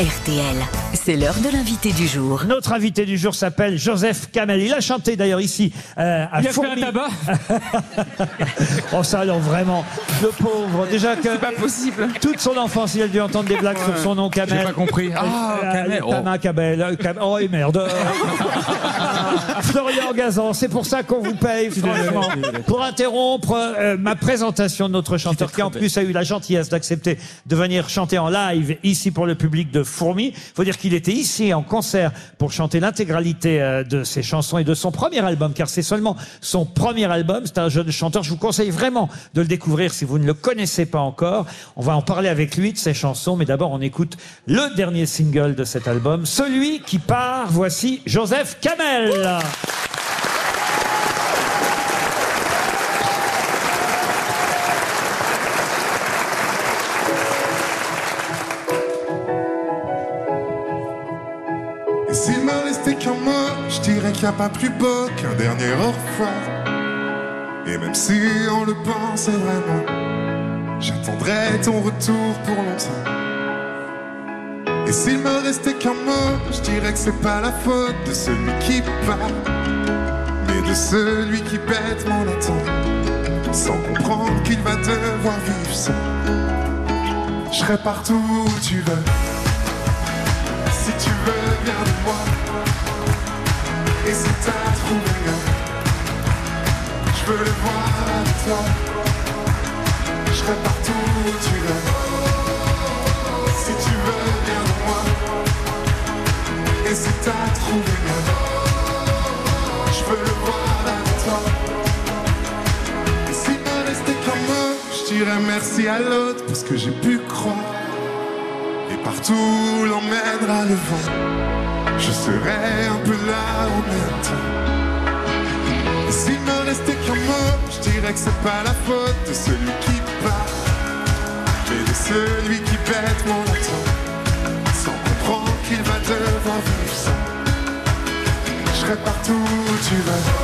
RTL, c'est l'heure de l'invité du jour. Notre invité du jour s'appelle Joseph Kamel. Il a chanté d'ailleurs ici euh, à Il a fait un tabac Oh ça alors vraiment, le pauvre. Déjà que C'est pas possible. toute son enfance, il a dû entendre des blagues sur son nom J'ai Kamel. pas compris. Ah, Euh, Kamel. Oh. Kamel, euh, Kam- Oh et merde. Florian Gazan, c'est pour ça qu'on vous paye, franchement. Pour interrompre euh, ma présentation de notre chanteur qui en plus a eu la gentillesse d'accepter de venir chanter en live ici pour le public de Fourmi. Faut dire qu'il était ici en concert pour chanter l'intégralité euh, de ses chansons et de son premier album, car c'est seulement son premier album. C'est un jeune chanteur. Je vous conseille vraiment de le découvrir si vous ne le connaissez pas encore. On va en parler avec lui de ses chansons, mais d'abord on écoute le dernier single de cet album, celui qui part. Voici Joseph Kamel. Qu'il n'y a pas plus beau qu'un dernier au revoir. Et même si on le pensait vraiment, j'attendrai ton retour pour longtemps. Et s'il me restait qu'un mot, je dirais que c'est pas la faute de celui qui part, mais de celui qui bêtement l'attend, sans comprendre qu'il va devoir vivre sans. Je serai partout où tu veux. Si tu veux bien de moi Et t'as trouvé un Je veux le voir avec toi. Je serai partout où tu veux Si tu veux bien de moi Et t'as trouvé un Je veux le voir avec toi. Et s'il me restait qu'un mot Je dirais merci à l'autre Parce que j'ai pu croire et partout l'emmènera le vent. Je serai un peu là en même temps. Et s'il me restait qu'un mot, je dirais que c'est pas la faute de celui qui part, mais de celui qui bêtement l'attend, sans comprendre qu'il va devoir vivre ça. Je serai partout où tu veux,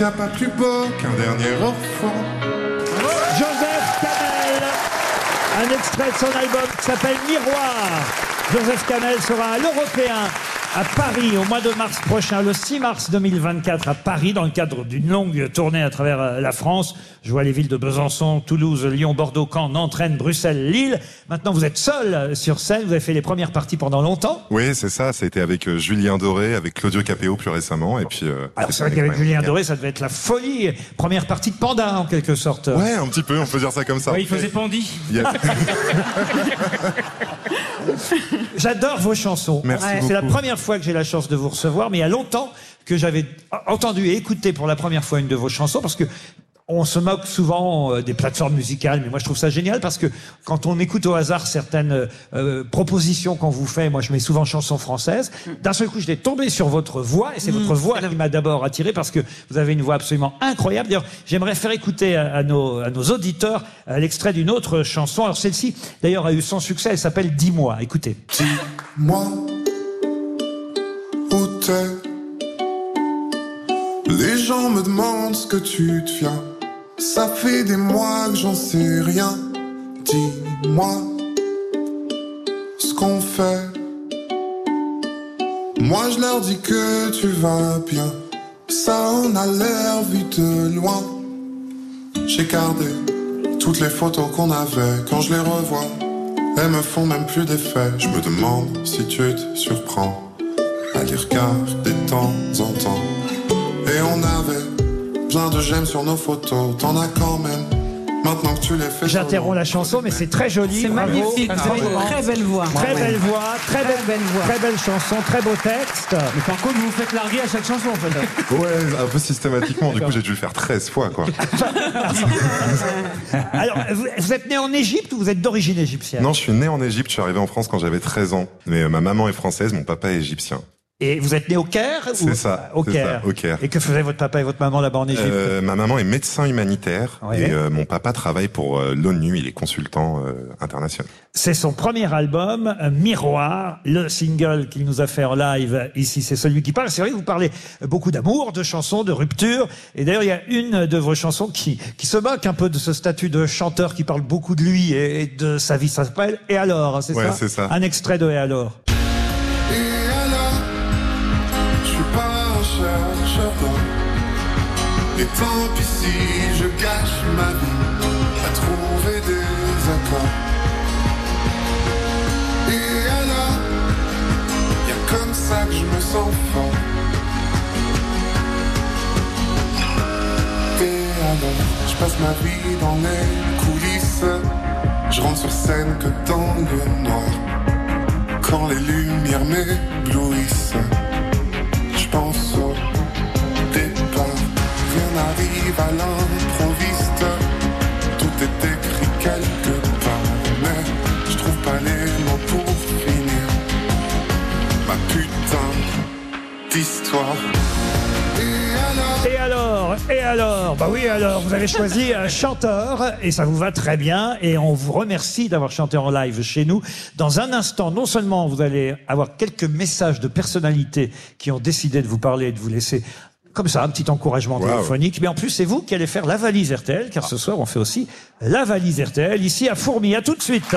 Qu'un dernier enfant. Joseph Kamel. Un extrait de son album qui s'appelle Miroir. Joseph Kamel sera à l'Européen à Paris au mois de mars prochain, le 6 mars 2024 à Paris, dans le cadre d'une longue tournée à travers euh, la France. Je vois les villes de Besançon, Toulouse, Lyon, Bordeaux, Caen, Nantes, Rennes, Bruxelles, Lille. Maintenant, vous êtes seul euh, sur scène. Vous avez fait les premières parties pendant longtemps. Oui, c'est ça. Ça a été avec euh, Julien Doré, avec Claudio Capéo plus récemment. Et puis, euh, Alors, c'est vrai qu'avec ouais, Julien ouais. Doré, ça devait être la folie. Première partie de Panda, en quelque sorte. Ouais, un petit peu, on peut dire ça comme ça. Ouais, il faisait Pandy. J'adore vos chansons. Merci C'est la première fois que j'ai la chance de vous recevoir, mais il y a longtemps que j'avais entendu et écouté pour la première fois une de vos chansons parce que on se moque souvent euh, des plateformes musicales, mais moi je trouve ça génial parce que quand on écoute au hasard certaines euh, propositions qu'on vous fait, moi je mets souvent chansons françaises, d'un seul coup je l'ai tombé sur votre voix et c'est votre voix qui m'a d'abord attiré parce que vous avez une voix absolument incroyable. D'ailleurs, j'aimerais faire écouter à, à nos, à nos auditeurs euh, l'extrait d'une autre chanson. Alors celle-ci, d'ailleurs, a eu son succès. Elle s'appelle Dis-moi. Écoutez. Moi, Les gens me demandent ce que tu deviens. Ça fait des mois que j'en sais rien. Dis-moi ce qu'on fait. Moi je leur dis que tu vas bien. Ça en a l'air vite loin. J'ai gardé Toutes les photos qu'on avait, quand je les revois, elles me font même plus d'effet. Je me demande si tu te surprends à regarder de temps en temps. Et on avait plein de j'aime sur nos photos, t'en as quand même. Maintenant que tu les fais. J'interromps la chanson, mais c'est très joli. C'est magnifique. Vous avez une très belle voix. Très belle voix, très belle, belle voix. très belle chanson, très beau texte. Mais par contre, vous vous faites larguer à chaque chanson, en fait. Ouais, un peu systématiquement. Du coup, j'ai dû le faire 13 fois, quoi. Alors, vous, vous êtes né en Égypte ou vous êtes d'origine égyptienne? Non, je suis né en Égypte. Je suis arrivé en France quand j'avais 13 ans. Mais euh, ma maman est française, mon papa est égyptien. Et vous êtes né au Caire C'est ça, Au Caire. ça, au Caire. Et que faisaient votre papa et votre maman là-bas en Égypte Euh, ma maman est médecin humanitaire Ouais. et euh, mon papa travaille pour euh, l'ONU. Il est consultant euh, international. C'est son premier album, euh, Miroir, le single qu'il nous a fait en live ici, c'est celui qui parle. C'est vrai que vous parlez beaucoup d'amour, de chansons, de rupture. Et d'ailleurs, il y a une de vos chansons qui, qui se moque un peu de ce statut de chanteur qui parle beaucoup de lui et, et de sa vie. Ça s'appelle Et alors, c'est Ouais, ça c'est ça. Un extrait de Et alors. Et tant pis si je gâche ma vie à trouver des accords. Et alors, y a comme ça que je me sens fort. Et alors, je passe ma vie dans les coulisses. Je rentre sur scène que dans le noir quand les lumières m'éblouissent. Et alors Et alors, et alors, bah oui, alors, vous avez choisi un chanteur et ça vous va très bien et on vous remercie d'avoir chanté en live chez nous. Dans un instant, non seulement vous allez avoir quelques messages de personnalités qui ont décidé de vous parler et de vous laisser comme ça, un petit encouragement Wow. téléphonique. Mais en plus, c'est vous qui allez faire la valise RTL, car ce soir, on fait aussi la valise RTL ici à Fourmi. À tout de suite.